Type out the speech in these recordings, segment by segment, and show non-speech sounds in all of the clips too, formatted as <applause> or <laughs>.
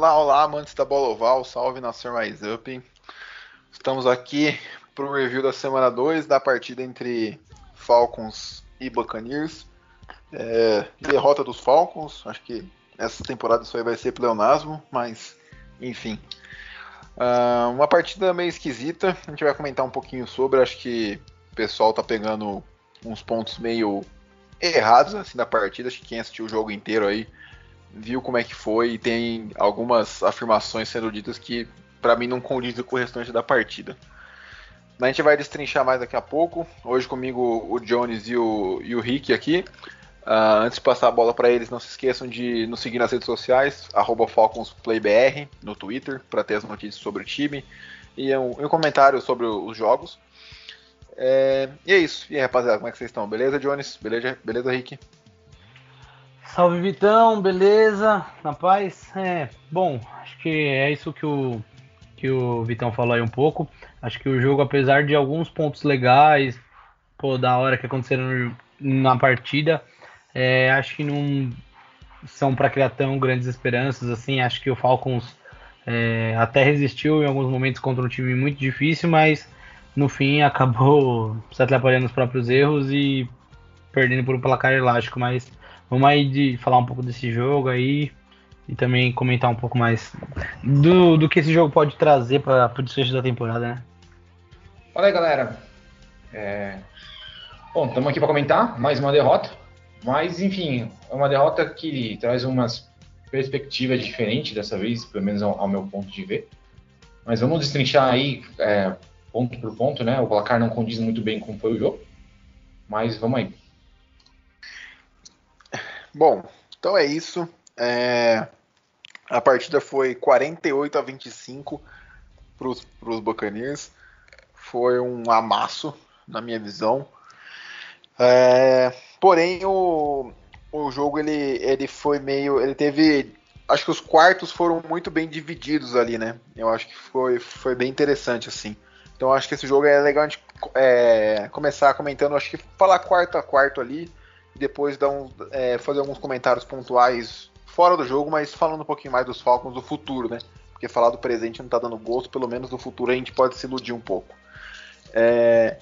Olá, olá, amantes da bola oval, salve nação mais up. Estamos aqui para o review da semana 2 da partida entre Falcons e Buccaneers. É, derrota dos Falcons, acho que essa temporada isso aí vai ser pleonasmo, mas enfim. Uh, uma partida meio esquisita, a gente vai comentar um pouquinho sobre, acho que o pessoal tá pegando uns pontos meio errados assim da partida, acho que quem assistiu o jogo inteiro aí viu como é que foi e tem algumas afirmações sendo ditas que para mim não condizem com o restante da partida. A gente vai destrinchar mais daqui a pouco. Hoje comigo o Jones e o, e o Rick aqui. Uh, antes de passar a bola para eles, não se esqueçam de nos seguir nas redes sociais, FalconsPlayBR no Twitter, para ter as notícias sobre o time e um, um comentário sobre os jogos. É, e é isso. E aí, rapaziada, como é que vocês estão? Beleza, Jones? Beleza, beleza Rick? Salve Vitão, beleza? Na paz? É, bom, acho que é isso que o, que o Vitão falou aí um pouco. Acho que o jogo, apesar de alguns pontos legais, pô, da hora que aconteceram na partida, é, acho que não são para criar tão grandes esperanças assim. Acho que o Falcons é, até resistiu em alguns momentos contra um time muito difícil, mas no fim acabou <laughs> se atrapalhando os próprios erros e perdendo por um placar elástico. Mas Vamos aí de falar um pouco desse jogo aí e também comentar um pouco mais do, do que esse jogo pode trazer para o desfecho da temporada, né? Fala aí, galera. É... Bom, estamos aqui para comentar mais uma derrota, mas enfim, é uma derrota que traz umas perspectivas diferentes dessa vez, pelo menos ao, ao meu ponto de ver. Mas vamos destrinchar aí é, ponto por ponto, né? O placar não condiz muito bem com foi o jogo, mas vamos aí. Bom, então é isso. É... A partida foi 48 a 25 para os Buccaneers. Foi um amasso, na minha visão. É... Porém, o, o jogo ele, ele foi meio. Ele teve. Acho que os quartos foram muito bem divididos ali, né? Eu acho que foi, foi bem interessante, assim. Então acho que esse jogo é legal a gente é, começar comentando, acho que falar quarto a quarto ali depois dar um, é, fazer alguns comentários pontuais fora do jogo, mas falando um pouquinho mais dos Falcons do futuro, né? Porque falar do presente não tá dando gosto, pelo menos do futuro a gente pode se iludir um pouco. É...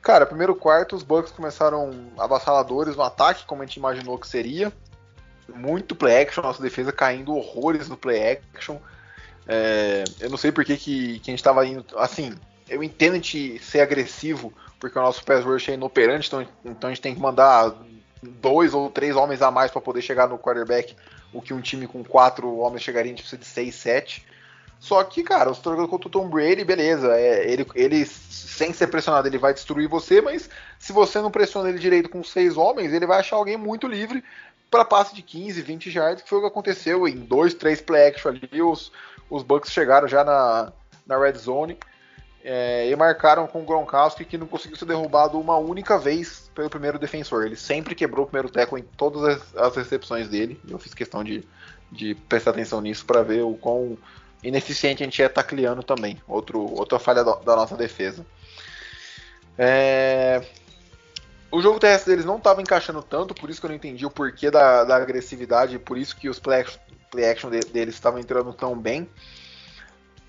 Cara, primeiro quarto, os Bucks começaram avassaladores no ataque, como a gente imaginou que seria. Muito play action, nossa defesa caindo horrores no play action. É... Eu não sei por que, que, que a gente tava indo. Assim, eu entendo a gente ser agressivo, porque o nosso pass rush é inoperante, então, então a gente tem que mandar dois ou três homens a mais para poder chegar no quarterback, o que um time com quatro homens chegaria, a gente precisa de seis, sete. Só que, cara, você jogando contra o Tom Brady, beleza. É, ele, ele, sem ser pressionado, ele vai destruir você, mas se você não pressiona ele direito com seis homens, ele vai achar alguém muito livre para passe de 15, 20 yards, que foi o que aconteceu em dois, três play action ali. Os, os Bucks chegaram já na, na red zone é, e marcaram com o Gronkowski que não conseguiu ser derrubado uma única vez pelo primeiro defensor. Ele sempre quebrou o primeiro tackle em todas as, as recepções dele. Eu fiz questão de, de prestar atenção nisso para ver o quão ineficiente a gente é tacleando também. Outro, outra falha da, da nossa defesa. É... O jogo terrestre deles não estava encaixando tanto, por isso que eu não entendi o porquê da, da agressividade, por isso que os play action, play action de, deles estavam entrando tão bem.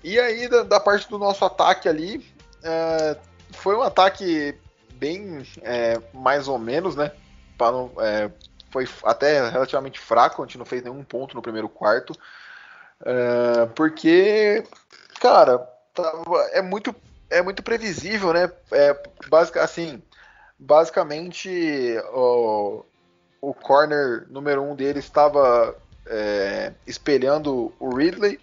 E aí, da, da parte do nosso ataque ali, é, foi um ataque bem é, mais ou menos, né? Não, é, foi até relativamente fraco, a gente não fez nenhum ponto no primeiro quarto. É, porque, cara, tava, é muito é muito previsível, né? É, basic, assim, basicamente o, o corner número um dele estava é, espelhando o Ridley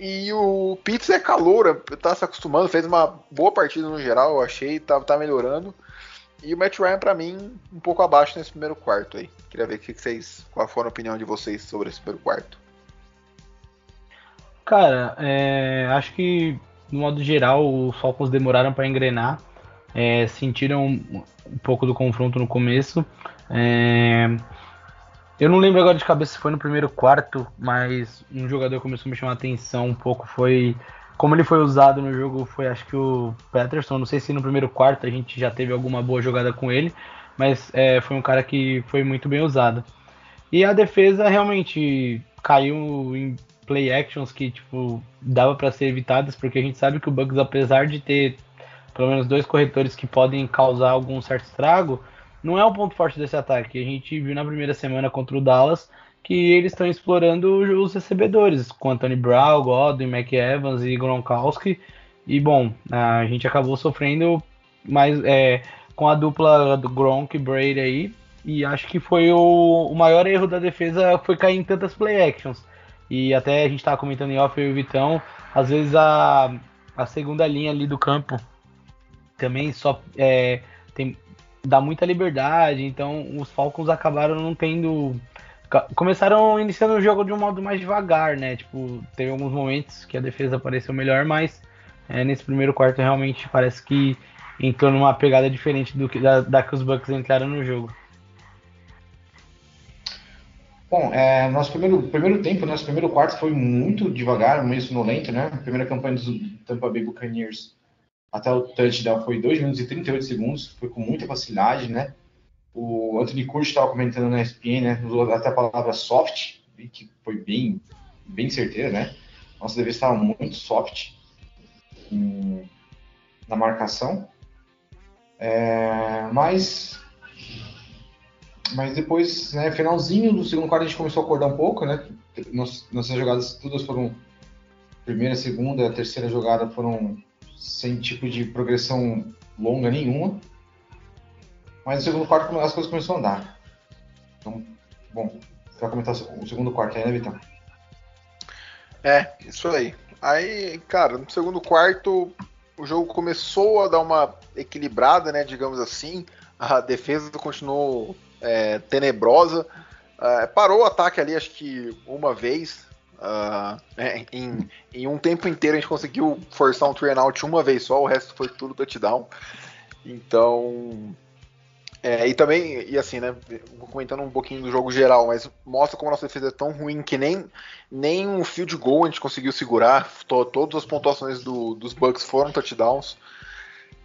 e o Pitts é caloura, tá se acostumando, fez uma boa partida no geral, eu achei, tá, tá melhorando. E o Matt Ryan, para mim, um pouco abaixo nesse primeiro quarto aí. Queria ver que vocês, qual foi a opinião de vocês sobre esse primeiro quarto. Cara, é, acho que, no modo geral, os Falcons demoraram para engrenar. É, sentiram um, um pouco do confronto no começo. É, eu não lembro agora de cabeça se foi no primeiro quarto, mas um jogador começou a me chamar a atenção um pouco. Foi como ele foi usado no jogo. Foi acho que o Peterson. Não sei se no primeiro quarto a gente já teve alguma boa jogada com ele, mas é, foi um cara que foi muito bem usado. E a defesa realmente caiu em play actions que tipo dava para ser evitadas, porque a gente sabe que o Bugs, apesar de ter pelo menos dois corretores que podem causar algum certo estrago, não é o ponto forte desse ataque. A gente viu na primeira semana contra o Dallas que eles estão explorando os recebedores, com Anthony Brown, Godwin, McEvans e Gronkowski. E bom, a gente acabou sofrendo mais é, com a dupla do Gronk e Brady aí. E acho que foi o, o maior erro da defesa foi cair em tantas play actions. E até a gente estava comentando em off e o Vitão, às vezes a, a segunda linha ali do campo também só é, tem, dá muita liberdade, então os Falcons acabaram não tendo. Começaram iniciando o jogo de um modo mais devagar, né? Tipo, teve alguns momentos que a defesa apareceu melhor, mas é, nesse primeiro quarto realmente parece que entrou numa pegada diferente do que da, da que os Bucks entraram no jogo. Bom, é, nosso primeiro, primeiro tempo, nosso primeiro quarto foi muito devagar, meio sonolento, né? Primeira campanha dos Tampa Bay Buccaneers até o touchdown foi 2 minutos e 38 segundos, foi com muita facilidade, né? O Anthony Curtis estava comentando na ESPN, né? Usou até a palavra soft, que foi bem, bem certeira, né? Nossa defesa estava muito soft em, na marcação. É, mas mas depois, né, finalzinho do segundo quarto, a gente começou a acordar um pouco, né? nossas jogadas todas foram. Primeira, segunda, terceira jogada foram sem tipo de progressão longa nenhuma. Mas no segundo quarto as coisas começaram a andar. Então, bom, você vai comentar o segundo quarto aí, né, Vitão? É, isso aí. Aí, cara, no segundo quarto o jogo começou a dar uma equilibrada, né, digamos assim. A defesa continuou é, tenebrosa. É, parou o ataque ali, acho que uma vez. Uh, em, em, um tempo inteiro a gente conseguiu forçar um three out uma vez só, o resto foi tudo touchdown. Então. É, e também, e assim, né? Comentando um pouquinho do jogo geral, mas mostra como a nossa defesa é tão ruim que nem, nem um field goal a gente conseguiu segurar. To, todas as pontuações do, dos Bucks foram touchdowns.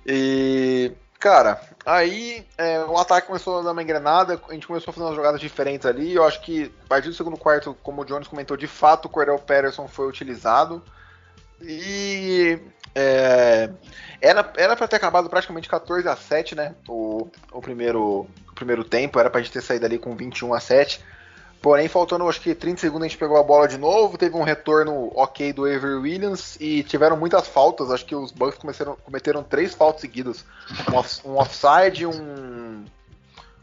E Cara, aí é, o ataque começou a dar uma engrenada, a gente começou a fazer umas jogadas diferentes ali. Eu acho que a partir do segundo quarto, como o Jones comentou, de fato o Cordell Patterson foi utilizado. E é, era era para ter acabado praticamente 14 a 7, né? O, o, primeiro, o primeiro tempo, era pra gente ter saído ali com 21 a 7. Porém, faltando acho que 30 segundos, a gente pegou a bola de novo. Teve um retorno ok do Avery Williams e tiveram muitas faltas. Acho que os Bucks começaram, cometeram três faltas seguidas: um, off, um offside, um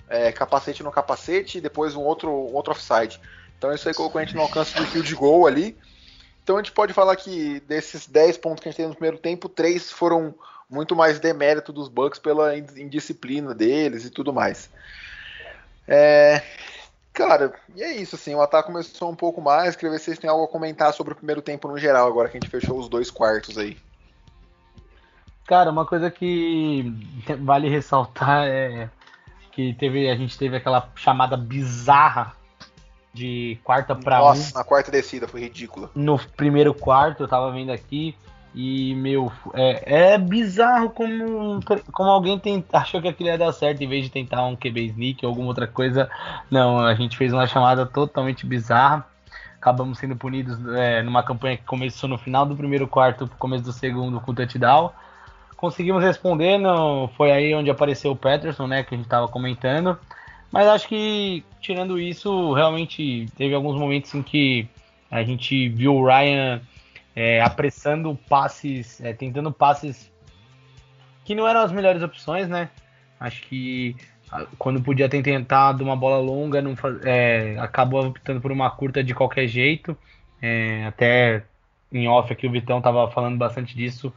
é, capacete no capacete e depois um outro, um outro offside. Então, isso aí colocou a gente no alcance do field goal ali. Então, a gente pode falar que desses 10 pontos que a gente teve no primeiro tempo, três foram muito mais demérito dos Bucks pela indisciplina deles e tudo mais. É, Cara, e é isso, assim, o ataque começou um pouco mais, queria ver se vocês têm algo a comentar sobre o primeiro tempo no geral, agora que a gente fechou os dois quartos aí. Cara, uma coisa que vale ressaltar é que teve, a gente teve aquela chamada bizarra de quarta para um. Nossa, na quarta descida, foi ridícula. No primeiro quarto, eu tava vendo aqui, e, meu, é, é bizarro como, como alguém tem, achou que aquilo ia dar certo em vez de tentar um QB sneak ou alguma outra coisa. Não, a gente fez uma chamada totalmente bizarra. Acabamos sendo punidos é, numa campanha que começou no final do primeiro quarto, começo do segundo com o touchdown. Conseguimos responder, não, foi aí onde apareceu o Peterson, né, que a gente estava comentando. Mas acho que, tirando isso, realmente teve alguns momentos em que a gente viu o Ryan é, apressando passes, é, tentando passes que não eram as melhores opções, né? Acho que quando podia ter tentado uma bola longa, não é, acabou optando por uma curta de qualquer jeito. É, até em off aqui o Vitão estava falando bastante disso.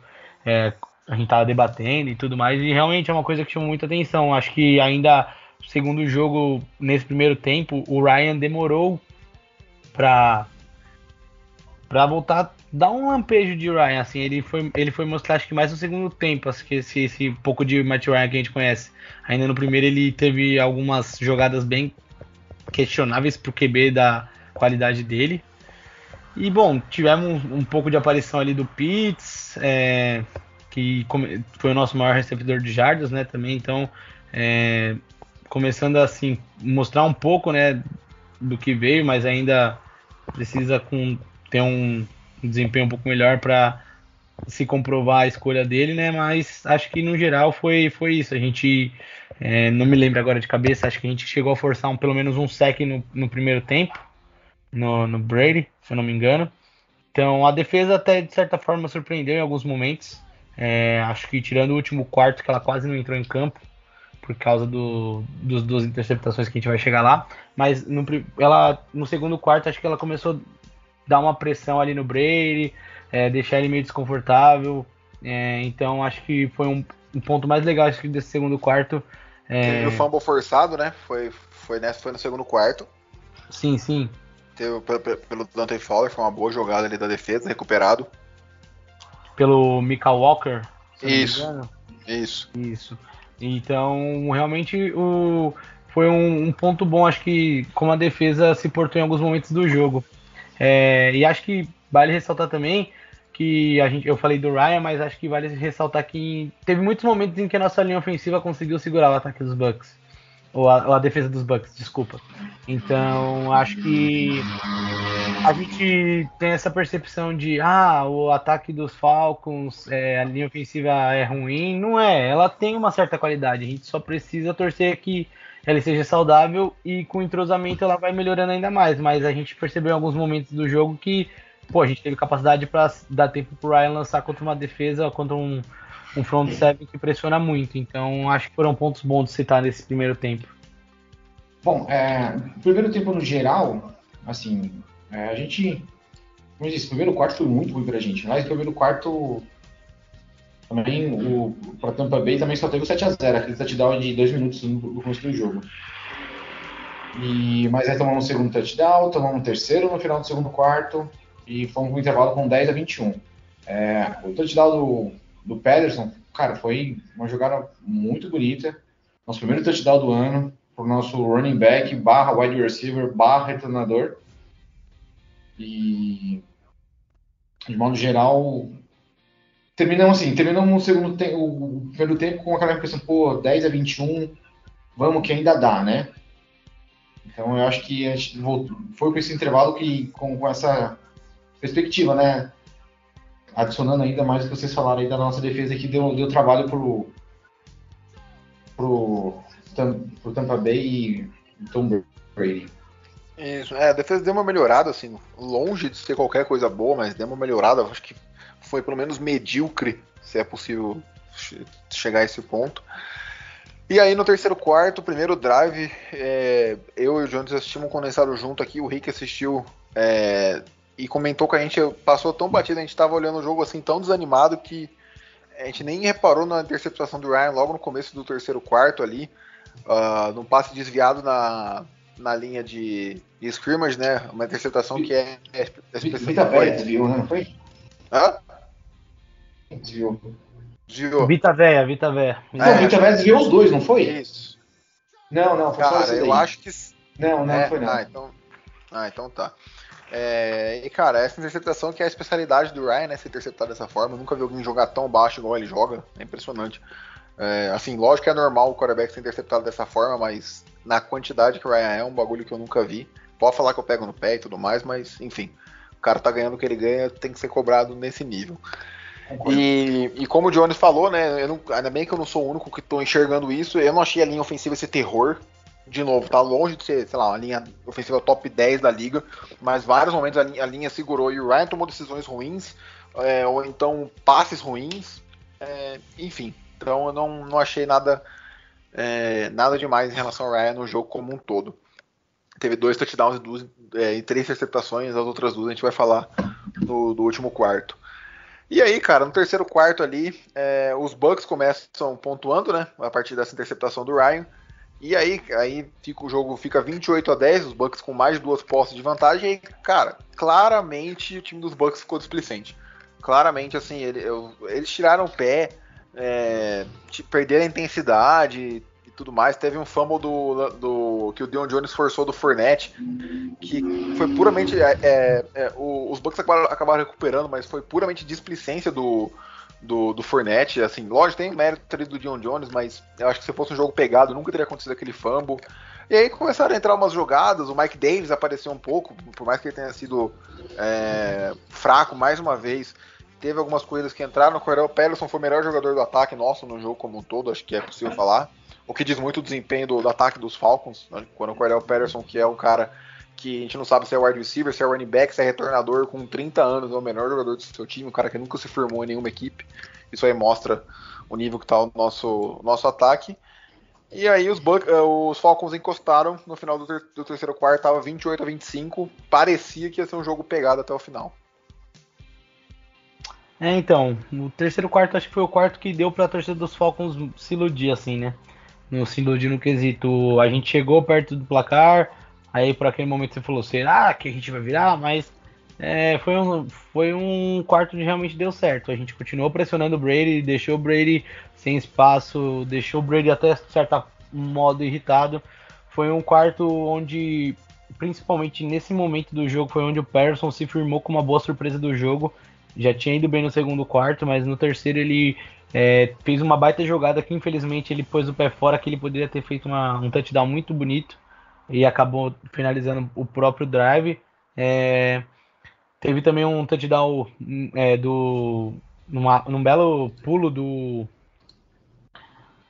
É, a gente tava debatendo e tudo mais, e realmente é uma coisa que chamou muita atenção. Acho que ainda, segundo jogo, nesse primeiro tempo, o Ryan demorou pra, pra voltar, dar um lampejo de Ryan, assim, ele foi, ele foi mostrar, acho que mais no segundo tempo, acho que esse, esse pouco de Matt Ryan que a gente conhece. Ainda no primeiro ele teve algumas jogadas bem questionáveis pro QB da qualidade dele. E bom, tivemos um, um pouco de aparição ali do Pitts, é, que foi o nosso maior receptor de jardas, né, também, então é, começando assim mostrar um pouco, né, do que veio, mas ainda precisa com, ter um desempenho um pouco melhor para se comprovar a escolha dele, né? Mas acho que no geral foi, foi isso. A gente é, não me lembro agora de cabeça, acho que a gente chegou a forçar um, pelo menos um sec no, no primeiro tempo, no, no Brady, se eu não me engano. Então a defesa até de certa forma surpreendeu em alguns momentos. É, acho que tirando o último quarto, que ela quase não entrou em campo, por causa do, dos duas interceptações que a gente vai chegar lá. Mas no, ela, no segundo quarto, acho que ela começou dar uma pressão ali no Brady, é, deixar ele meio desconfortável. É, então acho que foi um, um, ponto mais legal acho que desse segundo quarto. É... Teve o fumble forçado, né? Foi, foi, nessa, foi no segundo quarto. Sim, sim. Teve, pelo, pelo Dante Fowler, foi uma boa jogada ali da defesa, recuperado. Pelo Mika Walker. Isso. Isso. Isso. Então, realmente, o, foi um, um, ponto bom, acho que como a defesa se portou em alguns momentos do jogo. É, e acho que vale ressaltar também que a gente, eu falei do Ryan, mas acho que vale ressaltar que teve muitos momentos em que a nossa linha ofensiva conseguiu segurar o ataque dos Bucks. Ou a, ou a, defesa dos Bucks, desculpa. Então, acho que a gente tem essa percepção de ah, o ataque dos Falcons, é, a linha ofensiva é ruim. Não é, ela tem uma certa qualidade. A gente só precisa torcer que ela seja saudável e com entrosamento ela vai melhorando ainda mais. Mas a gente percebeu em alguns momentos do jogo que pô, a gente teve capacidade para dar tempo pro Ryan lançar contra uma defesa, contra um, um front seven que pressiona muito. Então, acho que foram pontos bons de citar nesse primeiro tempo. Bom, é, primeiro tempo no geral, assim, é, a gente, como eu disse, o primeiro quarto foi muito ruim pra gente, mas o primeiro quarto também, o, pra Tampa Bay também só teve o 7x0, aquele touchdown de dois minutos no, começo do jogo. E, mas aí tomamos um segundo touchdown, tomamos um terceiro no final do segundo quarto, e fomos um intervalo com 10 a 21. É, o touchdown do, do Pederson, cara, foi uma jogada muito bonita. Nosso primeiro touchdown do ano, pro nosso running back, barra wide receiver, barra retornador. E, de modo geral, terminamos assim, terminamos o segundo tempo, o primeiro tempo com aquela impressão, pô, 10 a 21, vamos que ainda dá, né? Então eu acho que a gente voltou, foi com esse intervalo que, com, com essa perspectiva, né? Adicionando ainda mais o que vocês falaram aí da nossa defesa que deu, deu trabalho pro, pro, pro Tampa Bay e Tom Brady. Isso, é, a defesa deu uma melhorada, assim, longe de ser qualquer coisa boa, mas deu uma melhorada, acho que foi pelo menos medíocre, se é possível chegar a esse ponto. E aí no terceiro quarto, primeiro drive, é, eu e o Jones assistimos um condensado junto aqui, o Rick assistiu é, e comentou que a gente passou tão batido, a gente estava olhando o jogo assim tão desanimado que a gente nem reparou na interceptação do Ryan logo no começo do terceiro quarto ali, uh, num passe desviado na, na linha de, de scrimmage, né? Uma interceptação que é, é, é Vita Véia desviou, né? Foi? Hã? Desviou. Desviou. Vita Véia, Vita Véia. Não, é, Vita Véia desviou os dois, não foi? Isso. Não, não, foi Cara, só esse eu acho que. Não, não é, foi não. Ah, então, ah, então tá. É, e cara, essa interceptação que é a especialidade do Ryan, né? Se interceptar dessa forma. Eu nunca vi alguém jogar tão baixo igual ele joga. É impressionante. É, assim, lógico que é normal o quarterback ser interceptado dessa forma, mas na quantidade que o Ryan é, é um bagulho que eu nunca vi. Pode falar que eu pego no pé e tudo mais, mas enfim. O cara tá ganhando o que ele ganha, tem que ser cobrado nesse nível. E, e, como o Jones falou, né? Não, ainda bem que eu não sou o único que tô enxergando isso. Eu não achei a linha ofensiva esse terror de novo, tá longe de ser, sei lá, uma linha ofensiva top 10 da liga, mas vários momentos a linha, a linha segurou e o Ryan tomou decisões ruins, é, ou então passes ruins, é, enfim. Então eu não, não achei nada, é, nada demais em relação ao Ryan no jogo como um todo. Teve dois touchdowns e, duas, é, e três interceptações, as outras duas a gente vai falar no, do último quarto. E aí, cara, no terceiro quarto ali, é, os Bucks começam pontuando, né? A partir dessa interceptação do Ryan. E aí, aí fica, o jogo fica 28 a 10, os Bucks com mais de duas posses de vantagem. E, cara, claramente o time dos Bucks ficou displicente. Claramente, assim, ele, eu, eles tiraram o pé, é, perderam a intensidade, tudo mais. Teve um fumble do, do que o Dion Jones forçou do Fournette, que foi puramente. É, é, é os Bucks acabaram, acabaram, recuperando, mas foi puramente displicência do, do, do Fournette. Assim, lógico, tem mérito do Dion Jones, mas eu acho que se fosse um jogo pegado, nunca teria acontecido aquele fumble. E aí começaram a entrar umas jogadas, o Mike Davis apareceu um pouco, por mais que ele tenha sido é, fraco mais uma vez. Teve algumas coisas que entraram. O Patterson foi o melhor jogador do ataque nosso no jogo como um todo, acho que é possível falar o que diz muito o desempenho do, do ataque dos Falcons, né? quando o Cordell Patterson, que é um cara que a gente não sabe se é wide receiver, se é running back, se é retornador com 30 anos, é o menor jogador do seu time, um cara que nunca se firmou em nenhuma equipe. Isso aí mostra o nível que está o nosso, nosso ataque. E aí os, Buc eh, os Falcons encostaram no final do, ter do terceiro quarto, estava 28 a 25, parecia que ia ser um jogo pegado até o final. É, então, o terceiro quarto acho que foi o quarto que deu para a torcida dos Falcons se iludir, assim, né? No se no quesito. A gente chegou perto do placar, aí por aquele momento você falou, será que a gente vai virar? Mas é, foi, um, foi um quarto que realmente deu certo. A gente continuou pressionando o Brady, deixou o Brady sem espaço, deixou o Brady até certo modo irritado. Foi um quarto onde, principalmente nesse momento do jogo, foi onde o Persson se firmou como uma boa surpresa do jogo. Já tinha ido bem no segundo quarto, mas no terceiro ele é, fez uma baita jogada que infelizmente ele pôs o pé fora, que ele poderia ter feito uma, um touchdown muito bonito e acabou finalizando o próprio drive. É, teve também um touchdown é, do numa, num belo pulo do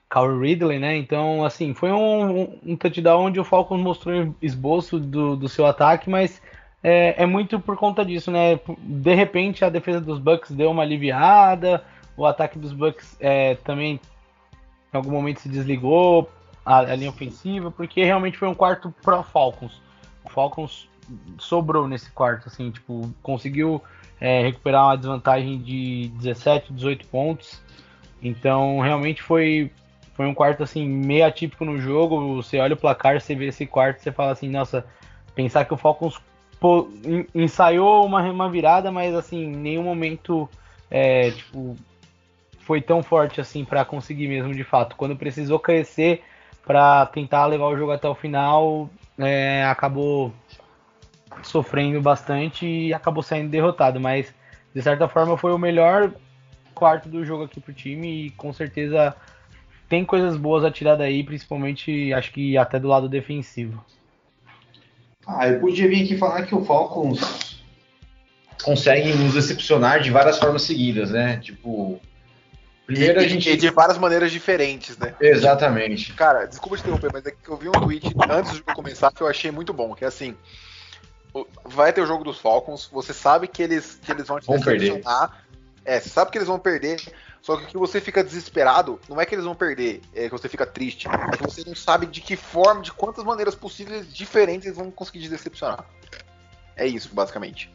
Kyle Ridley, né? Então, assim, foi um, um touchdown onde o Falcons mostrou esboço do, do seu ataque, mas é, é, muito por conta disso, né? De repente a defesa dos Bucks deu uma aliviada, o ataque dos Bucks é, também em algum momento se desligou a, a, linha ofensiva, porque realmente foi um quarto pro Falcons. O Falcons sobrou nesse quarto, assim, tipo, conseguiu é, recuperar uma desvantagem de 17, 18 pontos. Então, realmente foi foi um quarto assim meio atípico no jogo. Você olha o placar, você vê esse quarto, você fala assim, nossa, pensar que o Falcons ensaiou uma, uma virada, mas assim, em nenhum momento é, tipo, foi tão forte assim para conseguir mesmo de fato. Quando precisou crescer para tentar levar o jogo até o final, é, acabou sofrendo bastante e acabou saindo derrotado. Mas de certa forma foi o melhor quarto do jogo aqui pro time e com certeza tem coisas boas a tirar daí, principalmente acho que até do lado defensivo. Ah, eu podia vir aqui falar que o Falcons consegue nos decepcionar de várias formas seguidas, né? Tipo, Primeiro a gente. E de várias maneiras diferentes, né? Exatamente. Cara, desculpa te interromper, mas é que eu vi um tweet antes do jogo começar que eu achei muito bom, que é assim. Vai ter o jogo dos Falcons, você sabe que eles, que eles vão te vão perder. É, você sabe que eles vão perder, só que que você fica desesperado, não é que eles vão perder, é que você fica triste, é que você não sabe de que forma, de quantas maneiras possíveis diferentes eles vão conseguir te decepcionar. É isso, basicamente.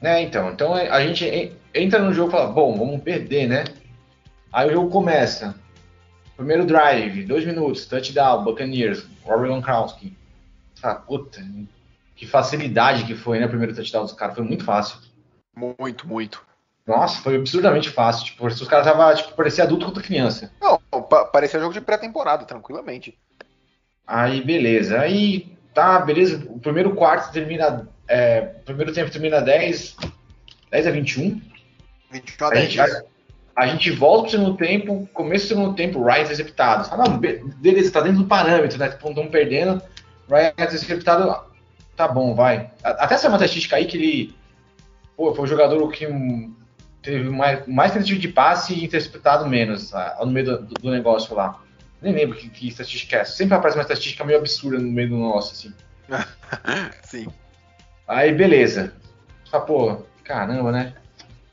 É, então, então a gente entra no jogo e fala, bom, vamos perder, né? Aí o jogo começa. Primeiro drive, dois minutos, touchdown, Buccaneers, Rory Gronkowski. Ah, puta, que facilidade que foi, né? O primeiro touchdown dos caras, foi muito fácil. Muito, muito. Nossa, foi absurdamente fácil. Tipo, os caras estavam, tipo, parecia adulto contra criança. Não, parecia jogo de pré-temporada, tranquilamente. Aí, beleza. Aí, tá, beleza. O primeiro quarto termina. É, o primeiro tempo termina 10, 10 a 21. 21 a 10. A gente, a gente volta pro segundo tempo, começo do segundo tempo, Ryan interceptado. Ah, não, beleza, tá dentro do parâmetro, né? Tipo, estão perdendo, Ryan interceptado, tá bom, vai. Até essa é uma estatística aí que ele pô, foi o jogador que teve mais, mais tentativa de passe e interceptado menos ah, no meio do, do, negócio lá. Nem lembro que, que estatística é essa. Sempre aparece uma estatística meio absurda no meio do nosso, assim. <laughs> Sim. Aí, beleza. Só, pô, caramba, né?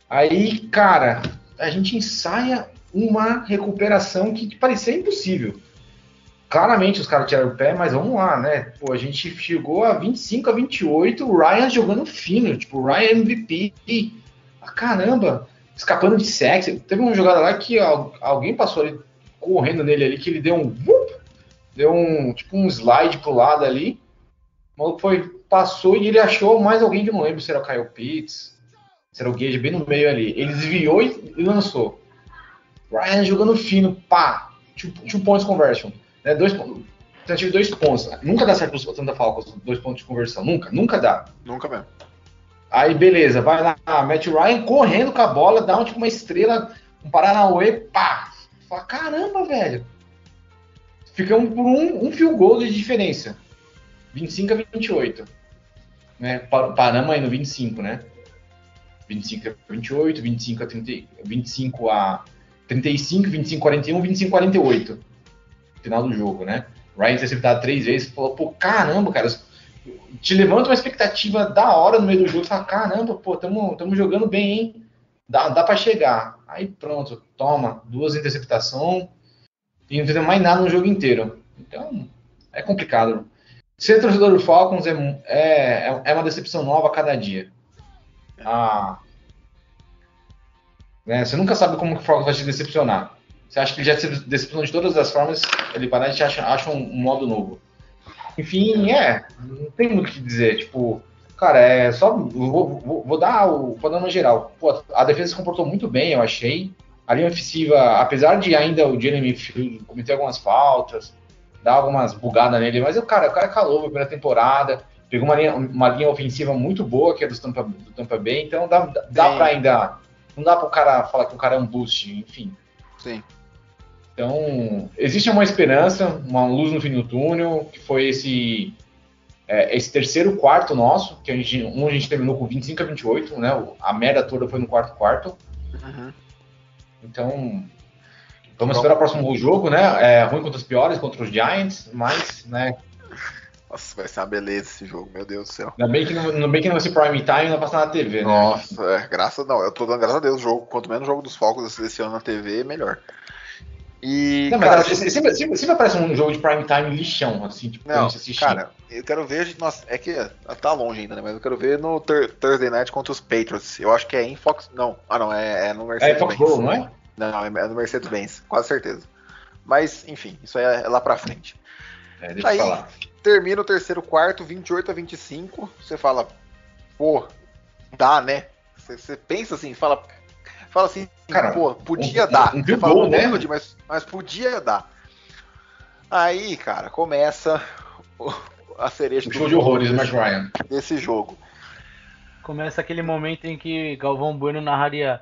Aí, cara, a gente ensaia uma recuperação que parecia impossível. Claramente os caras tiraram o pé, mas vamos lá, né? Pô, a gente chegou a 25 a 28, o Ryan jogando fino, tipo, o Ryan MVP. Ah, caramba! escapando de sexo. Teve uma jogada lá que alguém passou ali correndo nele ali, que ele deu um. Deu um. Tipo um slide pro lado ali. O maluco foi, passou e ele achou mais alguém que não lembro se era o Kyle Pitts, o Gage bem no meio ali. Ele desviou e, e lançou. Ryan jogando fino, pá. Two, two points conversion. Né? Dois, tentativa de dois pontos. Nunca dá certo o Santa Falcons, dois pontos de conversão. Nunca, nunca dá. Nunca mesmo. Aí beleza, vai lá, Matt Ryan correndo com a bola, dá um, tipo uma estrela, um Paranauê, pá. Fala, caramba, velho. Ficamos por um, um field goal de diferença. 25 a 28. Né? Paramos aí no 25, né? 25 a 28, 25 a 30, 25 a 35, 25 a 41, 25 a 48. Final do jogo, né? Ryan interceptado três vezes, falou, pô, caramba, cara, te levanta uma expectativa da hora no meio do jogo, fala, caramba, pô, tamo, tamo jogando bem, hein? Dá, dá para chegar. Aí pronto, toma, duas interceptações e não fizemos mais nada no jogo inteiro. Então, é complicado. Ser torcedor do Falcons é, é, é uma decepção nova a cada dia. Ah, né, você nunca sabe como o Falcons vai te decepcionar. Você acha que ele já se decepcionou de todas as formas, ele para e acha, acha um, um modo novo. Enfim, é, não tem muito o que dizer. Tipo, cara, é só. Vou, vou, vou dar o panorama geral. Pô, a defesa se comportou muito bem, eu achei. A linha ofensiva, apesar de ainda o Jeremy cometer algumas faltas, dar algumas bugadas nele, mas o cara, o cara calou na primeira temporada, pegou uma linha, uma linha ofensiva muito boa, que é do Tampa, do Tampa Bay, então dá, dá para ainda. Não dá para o cara falar que o cara é um boost, enfim. Sim. Então, existe uma esperança, uma luz no fim do túnel, que foi esse é, esse terceiro quarto nosso, que a gente, um a gente terminou com 25 a 28, né? A merda toda foi no quarto quarto. Uhum. Então, vamos esperar o próximo jogo, né? É ruim contra os piores, contra os Giants, mas, né? Nossa, vai ser uma beleza esse jogo, meu Deus do céu. Ainda bem que não, ainda bem que não vai ser prime time não passar na TV, né? Nossa, é, graças não, eu tô dando graças a Deus o jogo, quanto menos jogo dos Falcons desse ano na TV, melhor. E, não, cara, mas sempre, sempre, sempre, aparece um jogo de prime time lixão, assim, tipo, não, Cara, eu quero ver. Nossa, é que tá longe ainda, né? Mas eu quero ver no Thursday Night contra os Patriots. Eu acho que é em Fox. Não, ah, não, é, é no Mercedes. É Foxborough, não é? Não, é no Mercedes-Benz, quase certeza. Mas, enfim, isso aí é lá pra frente. É, deixa aí, eu falar. termina o terceiro quarto, 28 a 25. Você fala, pô, dá, né? Você, você pensa assim, fala, fala assim, Cara, pô, podia um, dar. Um, um Você fala, né? mas, mas podia dar. Aí, cara, começa a cereja o show de horrores, Matt Ryan. Desse jogo. Começa aquele momento em que Galvão Bueno narraria: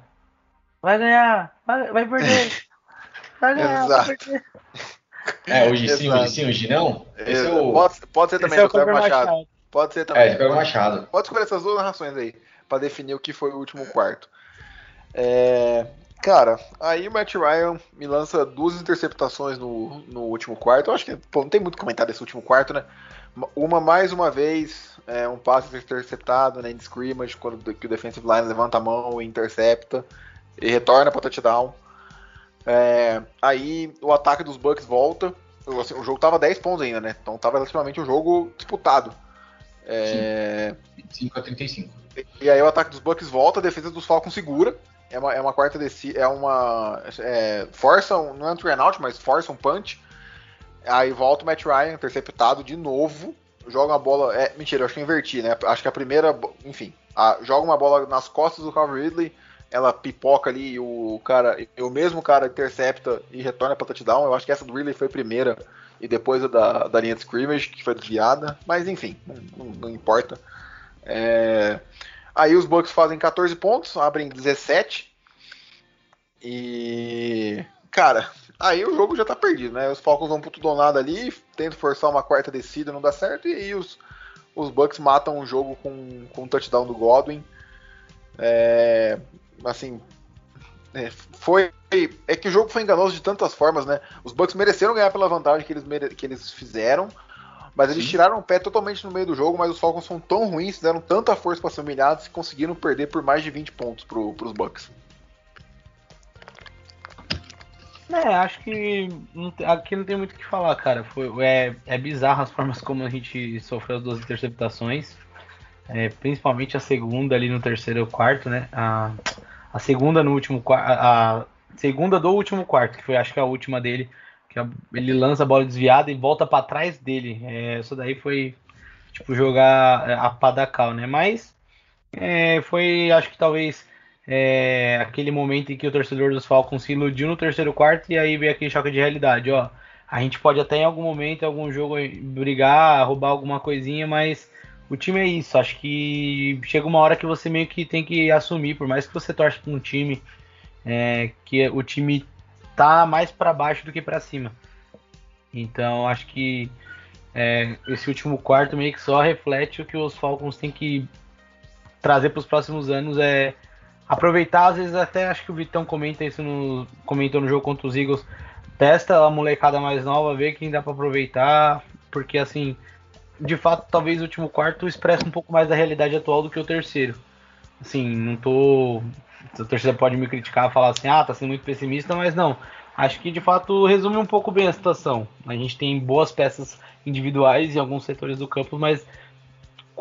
Vai ganhar, vai, vai perder, vai ganhar, Exato. vai perder. É, hoje sim, hoje sim, hoje não. Esse é o... pode, pode ser também, é o Machado. Machado. Pode ser também. É, Kleber Machado. Pode escolher essas duas narrações aí, para definir o que foi o último quarto. É, cara, aí o Matt Ryan me lança duas interceptações no, no último quarto. Eu acho que pô, não tem muito comentário desse último quarto, né? Uma mais uma vez, é, um passe interceptado, né, em scrimmage, quando que o defensive line levanta a mão e intercepta e retorna para touchdown. É, aí o ataque dos Bucks volta. Assim, o jogo tava 10 pontos ainda, né? Então tava relativamente um jogo disputado. É... 25 a 35. E aí o ataque dos Bucks volta, a defesa dos Falcons segura é uma, é uma quarta descida, é uma. É, força, um, não é um three out, mas força um punch. Aí volta o Matt Ryan, interceptado de novo. Joga uma bola. É, mentira, eu acho que eu inverti, né? Acho que a primeira. Enfim, a, joga uma bola nas costas do Calvin Ridley. Ela pipoca ali e o cara. E o mesmo cara intercepta e retorna para touchdown. Eu acho que essa do Ridley foi a primeira. E depois a da, da linha de scrimmage, que foi desviada. Mas enfim, não, não, importa. É, Aí os Bucks fazem 14 pontos, abrem 17. E. Cara, aí o jogo já tá perdido, né? Os Falcons vão pro tudo nada ali, tentam forçar uma quarta descida, não dá certo. E aí os, os Bucks matam o jogo com, com touchdown do Godwin. É, assim. É, foi. É que o jogo foi enganoso de tantas formas, né? Os Bucks mereceram ganhar pela vantagem que eles, mere, que eles fizeram. Mas eles Sim. tiraram o pé totalmente no meio do jogo, mas os Falcons são tão ruins, deram tanta força para ser humilhados que conseguiram perder por mais de 20 pontos pro, pros Bucks. É, acho que não, aqui não tem muito o que falar, cara. Foi, é, é bizarro as formas como a gente sofreu as duas interceptações. É, principalmente a segunda ali no terceiro e quarto, né? A, a segunda no último a segunda do último quarto, que foi acho que a última dele, que ele lança a bola desviada e volta para trás dele. É, isso daí foi tipo jogar a padacal, né? Mas é, foi acho que talvez é, aquele momento em que o torcedor dos Falcons se iludiu no terceiro quarto e aí veio aquele choque de realidade, ó. A gente pode até em algum momento, em algum jogo, brigar, roubar alguma coisinha, mas o time é isso. Acho que chega uma hora que você meio que tem que assumir, por mais que você torce para um time, é, que o time tá mais para baixo do que para cima. Então acho que é, esse último quarto meio que só reflete o que os Falcons têm que trazer para os próximos anos é aproveitar, às vezes até acho que o Vitão comenta isso no comentou no jogo contra os Eagles, testa a molecada mais nova, vê quem dá para aproveitar, porque assim, de fato, talvez o último quarto expressa um pouco mais da realidade atual do que o terceiro. Assim, não tô a torcida pode me criticar, falar assim, ah, tá sendo muito pessimista, mas não. Acho que de fato resume um pouco bem a situação. A gente tem boas peças individuais em alguns setores do campo, mas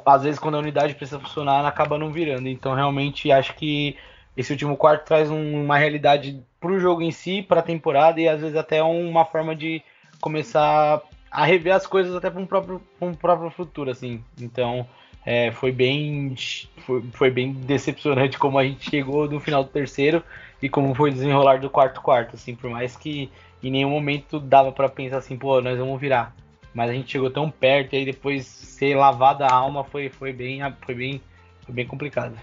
às vezes quando a unidade precisa funcionar, acaba não virando. Então realmente acho que esse último quarto traz um, uma realidade para o jogo em si, para a temporada e às vezes até uma forma de começar a rever as coisas até para um próprio, um próprio futuro, assim. Então é, foi bem foi, foi, bem decepcionante como a gente chegou no final do terceiro e como foi desenrolar do quarto quarto, assim, por mais que em nenhum momento dava para pensar assim, pô, nós vamos virar mas a gente chegou tão perto e aí depois ser lavada a alma foi, foi bem foi bem foi bem complicado.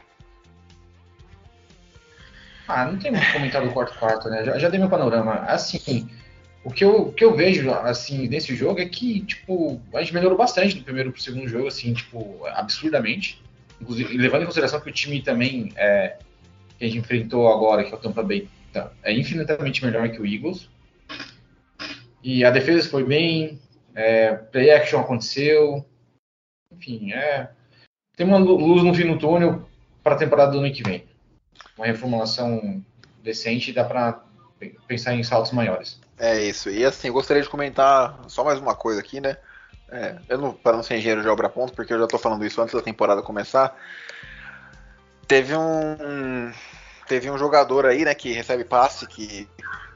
Ah, não tem muito comentário do quarto quarto, né? Já, já dei meu panorama. Assim, o que eu, que eu vejo assim nesse jogo é que tipo a gente melhorou bastante do primeiro pro segundo jogo, assim, tipo absurdamente. Inclusive levando em consideração que o time também é, que a gente enfrentou agora, que é o Tampa Bay, tá, é infinitamente melhor que o Eagles. E a defesa foi bem, é, play action aconteceu. Enfim, é, tem uma luz no fim do túnel para a temporada do ano que vem. Uma reformulação decente e dá para pensar em saltos maiores. É isso. E assim, eu gostaria de comentar só mais uma coisa aqui, né? É, eu não, para não ser engenheiro de obra ponto, porque eu já estou falando isso antes da temporada começar. Teve um teve um jogador aí, né, que recebe passe que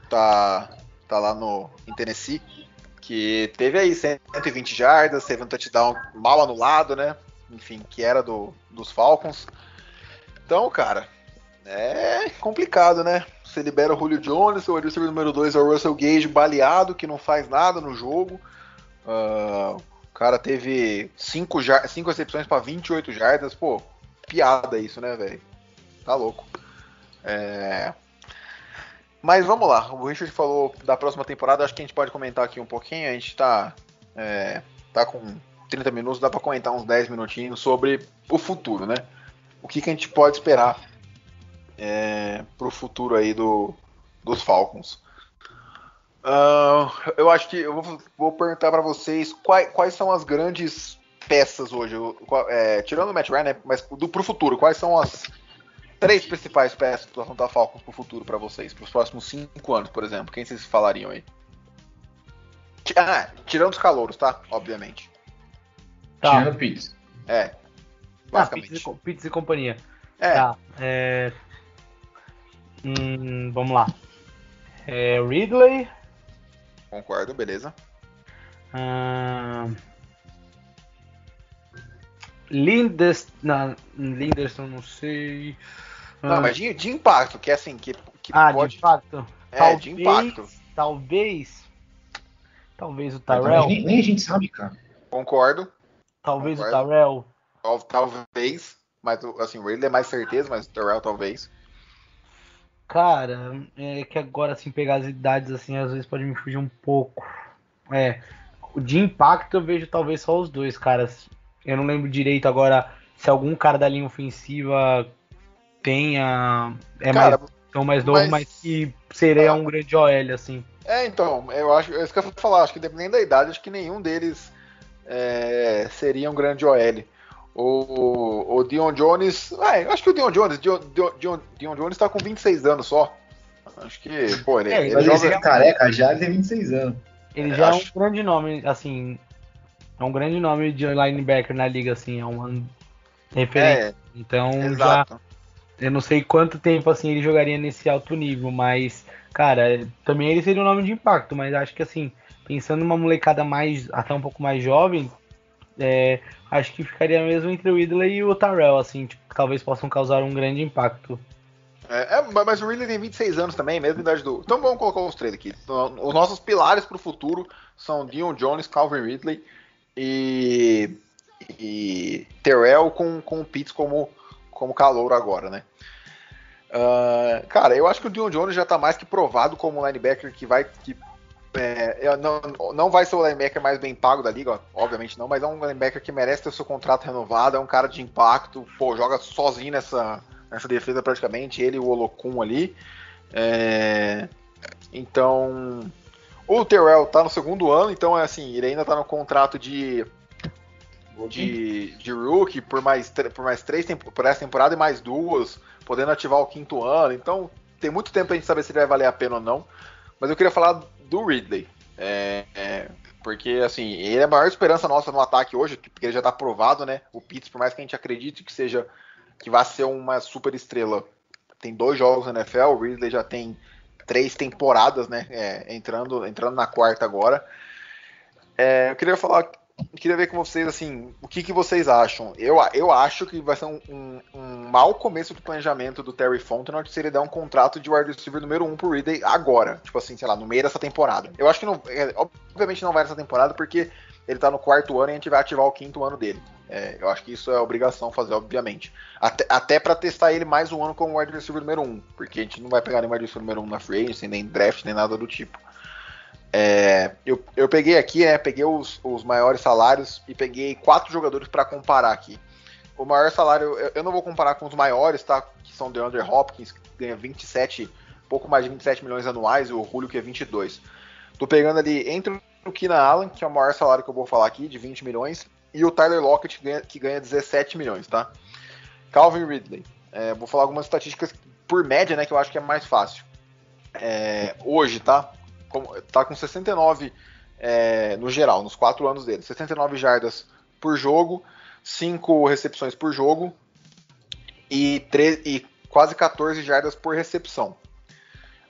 tá tá lá no em Tennessee que teve aí 120 jardas, teve um touchdown mal anulado, né? Enfim, que era do, dos Falcons. Então, cara, é complicado, né? Você libera o Julio Jones, o receiver número 2 é o Russell Gage baleado, que não faz nada no jogo. Uh, o cara teve 5 cinco recepções para 28 jardas. Pô, piada isso, né, velho? Tá louco. É... Mas vamos lá, o Richard falou da próxima temporada, acho que a gente pode comentar aqui um pouquinho. A gente tá, é, tá com 30 minutos, dá para comentar uns 10 minutinhos sobre o futuro, né? O que, que a gente pode esperar é, pro futuro aí do, dos Falcons. Uh, eu acho que eu vou, vou perguntar para vocês quais, quais, são as grandes peças hoje, é, tirando o Matt Ryan, né, mas do, pro futuro, quais são as três principais peças do Atlanta Falcons pro futuro para vocês, para os próximos cinco anos, por exemplo? Quem vocês falariam aí? Ah, tirando os calouros, tá? Obviamente. Tá. Tirando o Pitts. É. Ah, basicamente. Ah, Pitts, e, companhia. É. Tá. É... Hum, vamos lá. É, Ridley. Concordo, beleza. Hum... Lindes... Não, Linderson, não sei. Não, mas de, de impacto, que é assim, que, que ah, pode... de impacto. É, talvez, de impacto. Talvez. Talvez o Tyrell. Nem, nem, a gente sabe, cara. Concordo. Talvez Concordo. o Tyrell. Talvez. Mas assim, o Ridley é mais certeza, mas o Tyrell talvez. Cara, é que agora assim, pegar as idades assim, às vezes pode me fugir um pouco. É. De impacto eu vejo talvez só os dois caras. Eu não lembro direito agora se algum cara da linha ofensiva tenha. É Cara, mais, tão mais novo, mas, mas que seria um grande OL, assim. É, então, eu acho. É isso que eu vou falar, acho que dependendo da idade, acho que nenhum deles é, seria um grande OL. O, o Dion Jones. É, eu acho que o Dion Jones. Dion, Dion, Dion Jones tá com 26 anos só. Acho que, pô, ele, é, ele joga... é careca já, ele tem 26 anos. Ele é, já acho... é um grande nome, assim. É um grande nome de linebacker na liga, assim. É uma referência. É, então exato. já eu não sei quanto tempo assim ele jogaria nesse alto nível, mas, cara, também ele seria um nome de impacto, mas acho que assim, pensando numa molecada mais, até um pouco mais jovem, é, acho que ficaria mesmo entre o Ridley e o Tarell, assim, tipo, que talvez possam causar um grande impacto. É, é, mas o Ridley tem 26 anos também, mesma idade do. Então vamos colocar os três aqui. Então, os nossos pilares para o futuro são Dion Jones, Calvin Ridley e, e Terrell com, com o Pitts como, como calor agora, né? Uh, cara, eu acho que o Dion Jones já está mais que provado como linebacker que vai. Que, é, não, não vai ser o linebacker mais bem pago da liga, obviamente não, mas é um linebacker que merece ter seu contrato renovado, é um cara de impacto, pô, joga sozinho nessa, nessa defesa praticamente, ele e o Olocum ali. É, então, o Terrell tá no segundo ano, então é assim, ele ainda tá no contrato de de, de rookie por mais, por mais três por essa temporada e mais duas, podendo ativar o quinto ano. Então tem muito tempo pra gente saber se ele vai valer a pena ou não. Mas eu queria falar do Ridley. É, é, porque assim, ele é a maior esperança nossa no ataque hoje, porque ele já tá provado, né? O Pitts, por mais que a gente acredite que seja que vai ser uma super estrela. Tem dois jogos na NFL, o Ridley já tem três temporadas, né? É, entrando, entrando na quarta agora. É, eu queria falar, queria ver com vocês assim, o que, que vocês acham. Eu, eu acho que vai ser um, um, um mau começo do planejamento do Terry Fontenot se ele der um contrato de wide receiver número um pro Ridley agora, tipo assim, sei lá, no meio dessa temporada. Eu acho que não, é, obviamente não vai nessa temporada porque ele tá no quarto ano e a gente vai ativar o quinto ano dele. É, eu acho que isso é obrigação fazer, obviamente. Até, até para testar ele mais um ano como wide receiver número 1, um, porque a gente não vai pegar nem wide receiver número 1 um na free agency, nem draft, nem nada do tipo. É, eu, eu peguei aqui, né, peguei os, os maiores salários e peguei quatro jogadores para comparar aqui. O maior salário, eu, não vou comparar com os maiores, tá? Que são DeAndre Hopkins, que ganha 27, pouco mais de 27 milhões anuais, e o Julio, que é 22. Tô pegando ali entre o Keenan Allen, que é o maior salário que eu vou falar aqui, de 20 milhões, e o Tyler Lockett, que ganha, que ganha 17 milhões, tá? Calvin Ridley. É, vou falar algumas estatísticas por média, né, que eu acho que é mais fácil. É, hoje, tá? tá com 69 é, no geral, nos quatro anos dele. 69 jardas por jogo, 5 recepções por jogo e, 3, e quase 14 jardas por recepção.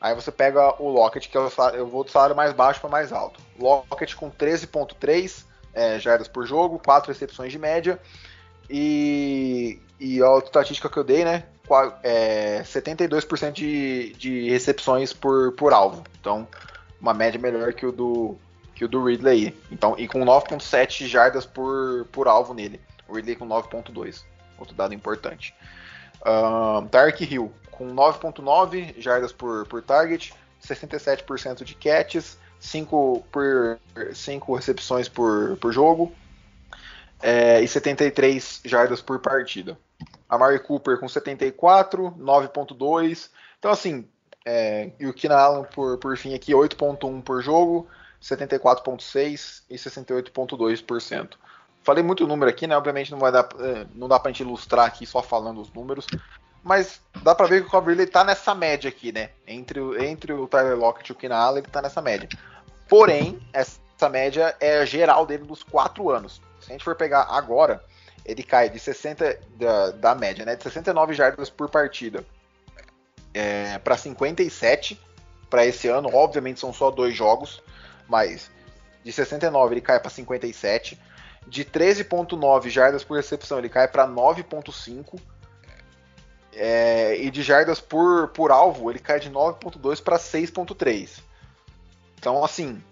Aí você pega o Lockett, que é eu vou do salário mais baixo para mais alto. Lockett com 13.3 é, jardas por jogo, 4 recepções de média. E, e a estatística que eu dei, né? É, 72% de, de recepções por, por alvo. Então, uma média melhor que o do, que o do Ridley. Então, e com 9.7 jardas por, por alvo nele. Ridley com 9.2. Outro dado importante. Dark Hill com 9.9 jardas por, por target, 67% de catches, 5, por, 5 recepções por, por jogo é, e 73 jardas por partida. A Mari Cooper com 74, 9.2. Então, assim, é, e o Keenan Allen, por, por fim, aqui, 8.1 por jogo, 74.6 e 68.2%. Falei muito número aqui, né? Obviamente não vai dar, é, não dá pra gente ilustrar aqui só falando os números, mas dá pra ver que o Cobb Ridley tá nessa média aqui, né? Entre, entre o Tyler Lockett e o Allen, ele tá nessa média. Porém, essa média é geral dele dos quatro anos. Se a gente for pegar agora, ele cai de 60 da, da média, né? De 69 jardas por partida é, para 57 para esse ano. Obviamente são só dois jogos, mas de 69 ele cai para 57. De 13.9 jardas por recepção ele cai para 9.5. É, e de jardas por, por alvo ele cai de 9.2 para 6.3. Então, assim,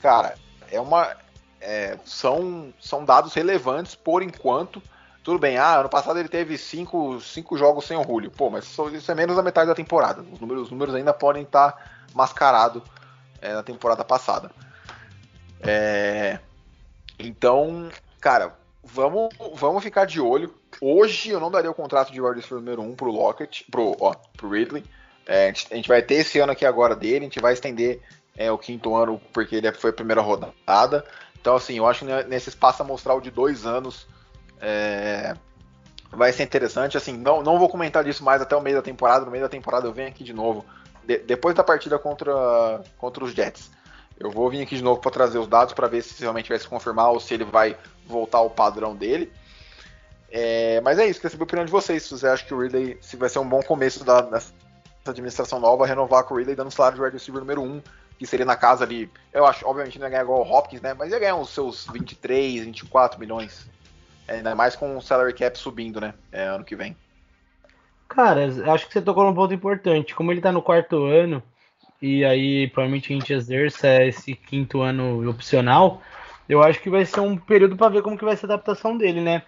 cara, é uma. É, são, são dados relevantes por enquanto. Tudo bem, ah, ano passado ele teve cinco, cinco jogos sem o Julio. Pô, mas isso é menos da metade da temporada. Os números, os números ainda podem estar mascarados é, na temporada passada. É, então, cara, vamos, vamos ficar de olho. Hoje eu não daria o contrato de wide receiver número 1 um pro Lockett, pro, ó, pro Ridley. É, a, gente, a, gente, vai ter esse ano aqui agora dele, a gente vai estender é, o quinto ano porque ele foi a primeira rodada. Então, assim, eu acho que nesse espaço amostral de dois anos é, vai ser interessante. Assim, não, não vou comentar disso mais até o meio da temporada. No meio da temporada eu venho aqui de novo. De, depois da partida contra, contra os Jets. Eu vou vir aqui de novo para trazer os dados para ver se realmente vai se confirmar ou se ele vai voltar ao padrão dele. É, mas é isso, queria saber a opinião de vocês. Se você acha que o Ridley se vai ser um bom começo da, dessa administração nova, renovar com o Ridley dando salário de wide receiver número 1, um, que seria na casa ali. Eu acho, obviamente, não ia ganhar igual o Hopkins, né? Mas ia ganhar uns seus 23, 24 milhões. É, ainda mais com o salary cap subindo, né? É, ano que vem. Cara, acho que você tocou num ponto importante. Como ele tá no quarto ano, e aí provavelmente a gente exerça esse quinto ano opcional, eu acho que vai ser um período para ver como que vai ser a adaptação dele, né?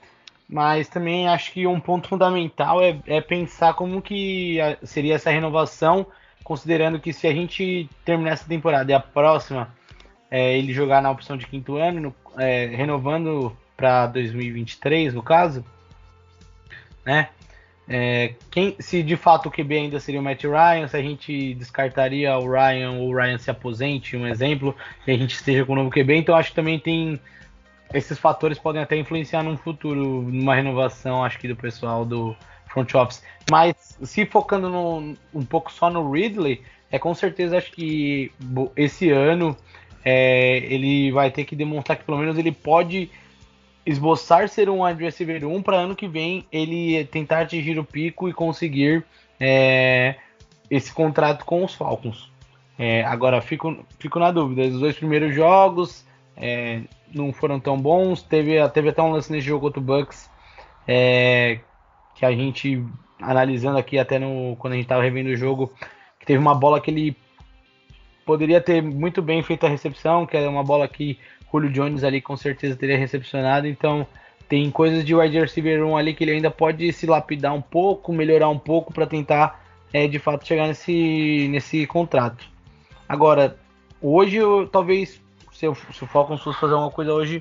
Mas também acho que um ponto fundamental é, é pensar como que seria essa renovação, considerando que se a gente terminar essa temporada e a próxima é, ele jogar na opção de quinto ano, no, é, renovando para 2023, no caso, né? É, quem, se de fato o QB ainda seria o Matt Ryan, se a gente descartaria o Ryan ou o Ryan se aposente, um exemplo, e a gente esteja com o novo QB, então acho que também tem esses fatores podem até influenciar num futuro, numa renovação, acho que do pessoal do front office. Mas se focando no, um pouco só no Ridley, é com certeza acho que esse ano é, ele vai ter que demonstrar que pelo menos ele pode esboçar ser um wide receiver 1 para ano que vem ele tentar atingir o pico e conseguir é, esse contrato com os Falcons. É, agora fico, fico na dúvida, os dois primeiros jogos é, não foram tão bons, teve, teve até um lance nesse jogo contra o Bucks é, que a gente analisando aqui até no quando a gente estava revendo o jogo que teve uma bola que ele poderia ter muito bem feito a recepção, que é uma bola que Julio Jones ali com certeza teria recepcionado. Então tem coisas de wide receiver 1 ali que ele ainda pode se lapidar um pouco, melhorar um pouco para tentar é, de fato chegar nesse, nesse contrato. Agora, hoje eu talvez se, eu, se o Falcons fosse fazer alguma coisa hoje,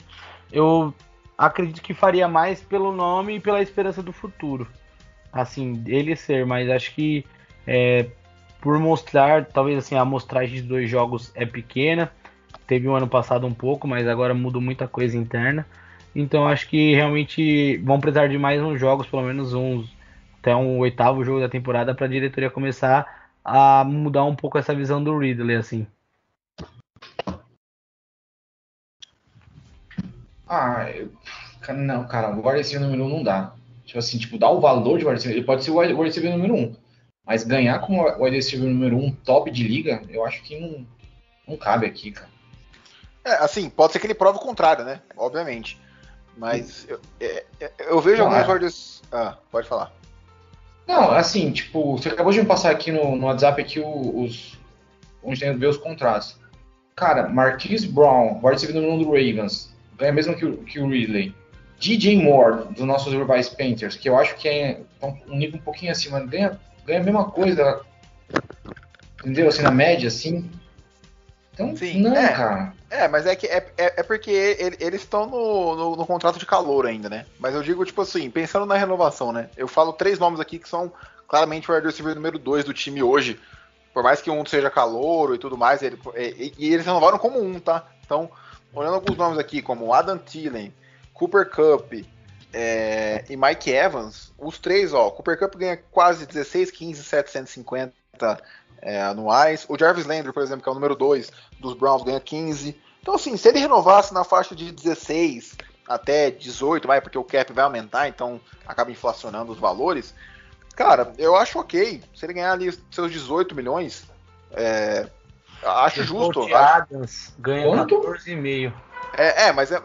eu acredito que faria mais pelo nome e pela esperança do futuro. Assim, ele ser, mas acho que é, por mostrar, talvez assim, a amostragem de dois jogos é pequena Teve o um ano passado um pouco, mas agora mudou muita coisa interna. Então acho que realmente vão precisar de mais uns jogos, pelo menos uns até um oitavo jogo da temporada para a diretoria começar a mudar um pouco essa visão do Ridley assim. Ah, eu... não, cara, o wide receiver número 1 um não dá. Tipo assim, tipo, dá o valor de wide receiver, ele pode ser o wide receiver número 1, um, mas ganhar como wide receiver número 1 um, top de liga, eu acho que não, não cabe aqui, cara. É, assim, pode ser que ele prove o contrário, né? Obviamente. Mas eu, é, é, eu vejo não, alguns ordens. É. Ah, pode falar. Não, assim, tipo, você acabou de me passar aqui no, no WhatsApp aqui os. onde tem ver os contratos. Cara, Marquise Brown, wide receiver número 1 do Ravens, ganha mesmo que o, que o Ridley. DJ Moore, dos nossos Rivais Painters, que eu acho que é um nível um pouquinho acima, ganha, ganha a mesma coisa. Entendeu? Assim, na média, assim. Então, Sim, não, é, cara. É, mas é que é, é, é porque ele, eles estão no, no, no, contrato de calor ainda, né? Mas eu digo, tipo assim, pensando na renovação, né? Eu falo três nomes aqui que são claramente o wide receiver número dois do time hoje. Por mais que um seja calor e tudo mais, ele, e, e, eles renovaram como um, tá? Então, olhando alguns nomes aqui, como Adam Thielen, Cooper Cup é, e Mike Evans, os três, ó, Cooper Cup ganha quase 16, 15, 750 é, anuais. O Jarvis Landry, por exemplo, que é o número 2 dos Browns, ganha 15. Então, assim, se ele renovasse na faixa de 16 até 18, vai, porque o cap vai aumentar, então acaba inflacionando os valores. Cara, eu acho ok. Se ele ganhar ali seus 18 milhões, é, acho o justo. Adams ganha 14,5. É, é, mas é,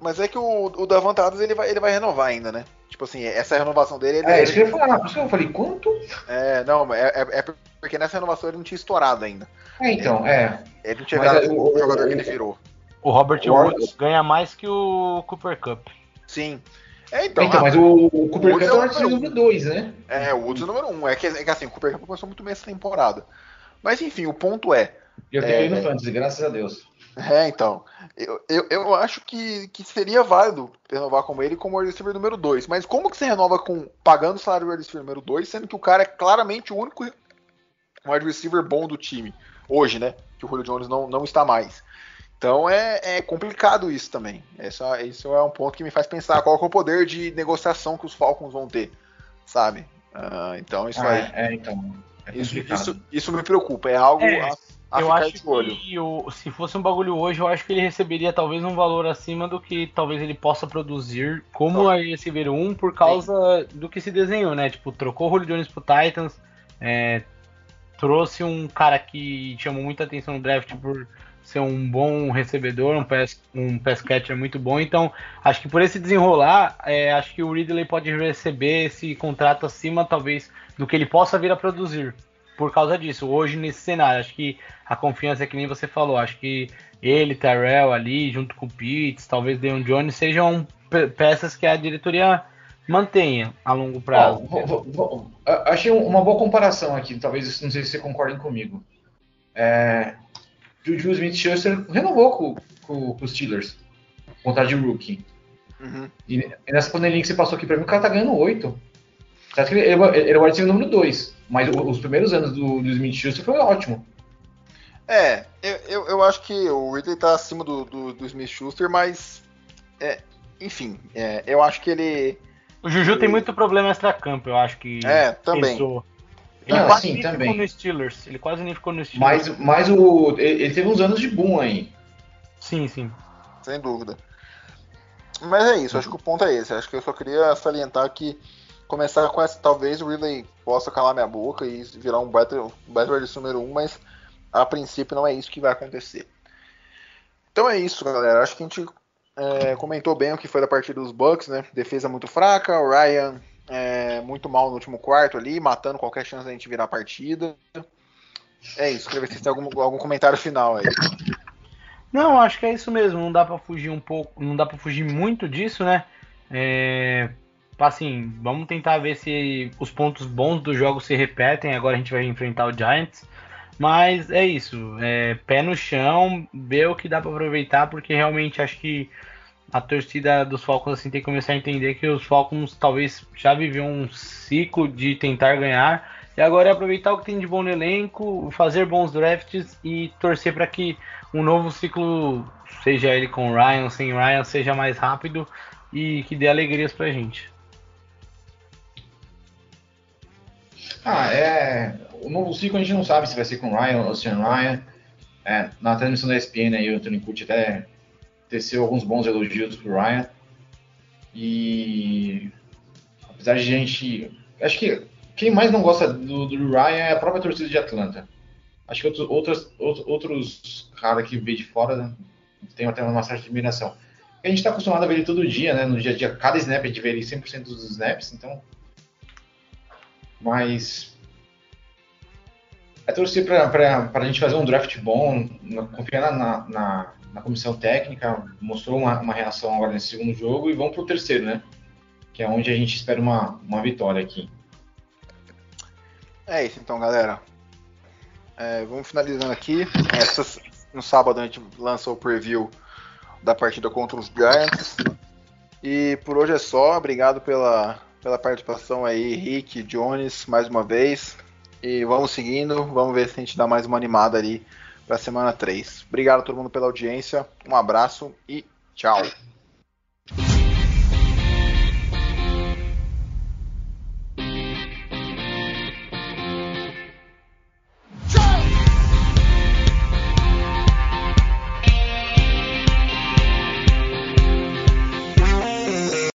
mas é que o, o Davante Adams ele vai, ele vai renovar ainda, né? Tipo assim, essa renovação dele. Ele, é, isso que eu ia falar, por isso que eu falei, quanto? É, não, é, é, é porque nessa renovação ele não tinha estourado ainda. É, então, ele, é. Ele não tinha virado o, o, jogador o, que ele virou. O Robert Woods ganha mais que o Cooper Cup. Sim. É, então, então ah, mas o, o Cooper Cup é o número 2, né? É, o Woods é o número 1. Um. É, que, é que assim, o Cooper Cup começou muito bem essa temporada. Mas enfim, o ponto é. Eu tenho é, no Fantasy, graças a Deus. É, então. Eu, eu, eu acho que, que seria válido renovar como ele como wide receiver número 2. Mas como que você renova com pagando o salário do wide receiver número 2, sendo que o cara é claramente o único wide receiver bom do time hoje, né? Que o Julio Jones não, não está mais. Então é, é complicado isso também. Essa, isso é um ponto que me faz pensar qual é o poder de negociação que os Falcons vão ter, sabe? Uh, então isso ah, aí. É, então. É isso, isso, isso, me preocupa. É algo. É, a eu ficar acho que o, se fosse um bagulho hoje, eu acho que ele receberia talvez um valor acima do que talvez ele possa produzir como a receiver 1 por causa do que se desenhou, né? Tipo, trocou o Julio Jones pro Titans, é, trouxe um cara que chamou muita atenção no draft por ser um bom recebedor, um pass, um pass catcher muito bom. Então, acho que por esse desenrolar, é, acho que o Ridley pode receber esse contrato acima, talvez, do que ele possa vir a produzir. Por causa disso, hoje nesse cenário, acho que a confiança é que nem você falou. Acho que ele, Terrell ali, junto com o Pitts, talvez Deon Jones, sejam pe peças que a diretoria mantenha a longo prazo. Ó, vou- vou- achei uma boa comparação aqui, talvez não sei se vocês concordem comigo. É, Juju Smith-Schuster renovou com, com, com os Steelers, contrato de rookie. Uhum. E, nessa panelinha que você passou aqui pra mim, o cara tá ganhando 8. Certo que ele, ele, ele é o wide receiver número 2, mas os primeiros anos do, do Smith-Schuster foi ótimo. É, eu, eu, eu acho que o Ridley tá acima do, do, do Smith Schuster, mas. É, enfim, é, eu acho que ele. O Juju tem muito problema extra-campo, eu acho que. É, também. pesou. Ele Ah, quase sim, nem também. ficou no Steelers. Ele quase nem ficou no Steelers. Mas, mas o, ele, ele teve uns anos de boom aí. Sim, sim. Sem dúvida. Mas é isso, acho que o ponto é esse. Acho que eu só queria salientar que começar com essa. Talvez o Ridley possa calar minha boca e virar um um wide receiver número 1, mas a princípio não é isso que vai acontecer. Então é isso, galera. Acho que a gente é, comentou bem o que foi da partida dos Bucks, né? Defesa muito fraca, o Ryan é, muito mal no último quarto ali, matando qualquer chance da gente virar a partida. É isso, queria ver se têm algum, algum comentário final aí. Não, acho que é isso mesmo. Não dá pra fugir um pouco, não dá para fugir muito disso, né? É, assim, vamos tentar ver se os pontos bons do jogo se repetem. Agora a gente vai enfrentar o Giants. Mas é isso, é, pé no chão, ver o que dá pra aproveitar, porque realmente acho que a torcida dos Falcons assim tem que começar a entender que os Falcons talvez já viviam um ciclo de tentar ganhar e agora é aproveitar o que tem de bom no elenco, fazer bons drafts e torcer para que um novo ciclo, seja ele com Ryan, sem Ryan, seja mais rápido e que dê alegrias pra gente. Ah, é. O novo ciclo a gente não sabe se vai ser com Ryan ou sem Ryan. É, na transmissão da ESPN aí, o Anthony Curti até teceu alguns bons elogios pro Ryan. E apesar de a gente. Acho que quem mais não gosta do, do Ryan é a própria torcida de Atlanta. Acho que outros, outros, outros, caras que vê de fora né, tem até uma certa admiração. A gente está acostumado a ver ele todo dia, né? No dia a dia, cada snap a gente vê ele 100% dos snaps, então. Mas. É torcer para a gente fazer um draft bom, confiar na, na, na, comissão técnica, mostrou uma, uma reação agora nesse segundo jogo e vamos pro terceiro, né? Que é onde a gente espera uma, uma vitória aqui. É isso então, galera. É, vamos finalizando aqui. Essa- no sábado a gente lança o preview da partida contra os Giants. E por hoje é só. Obrigado pela, pela participação aí, Rick, Jones, mais uma vez. E vamos seguindo. Vamos ver se a gente dá mais uma animada ali para semana 3. Obrigado a todo mundo pela audiência. Um abraço e tchau.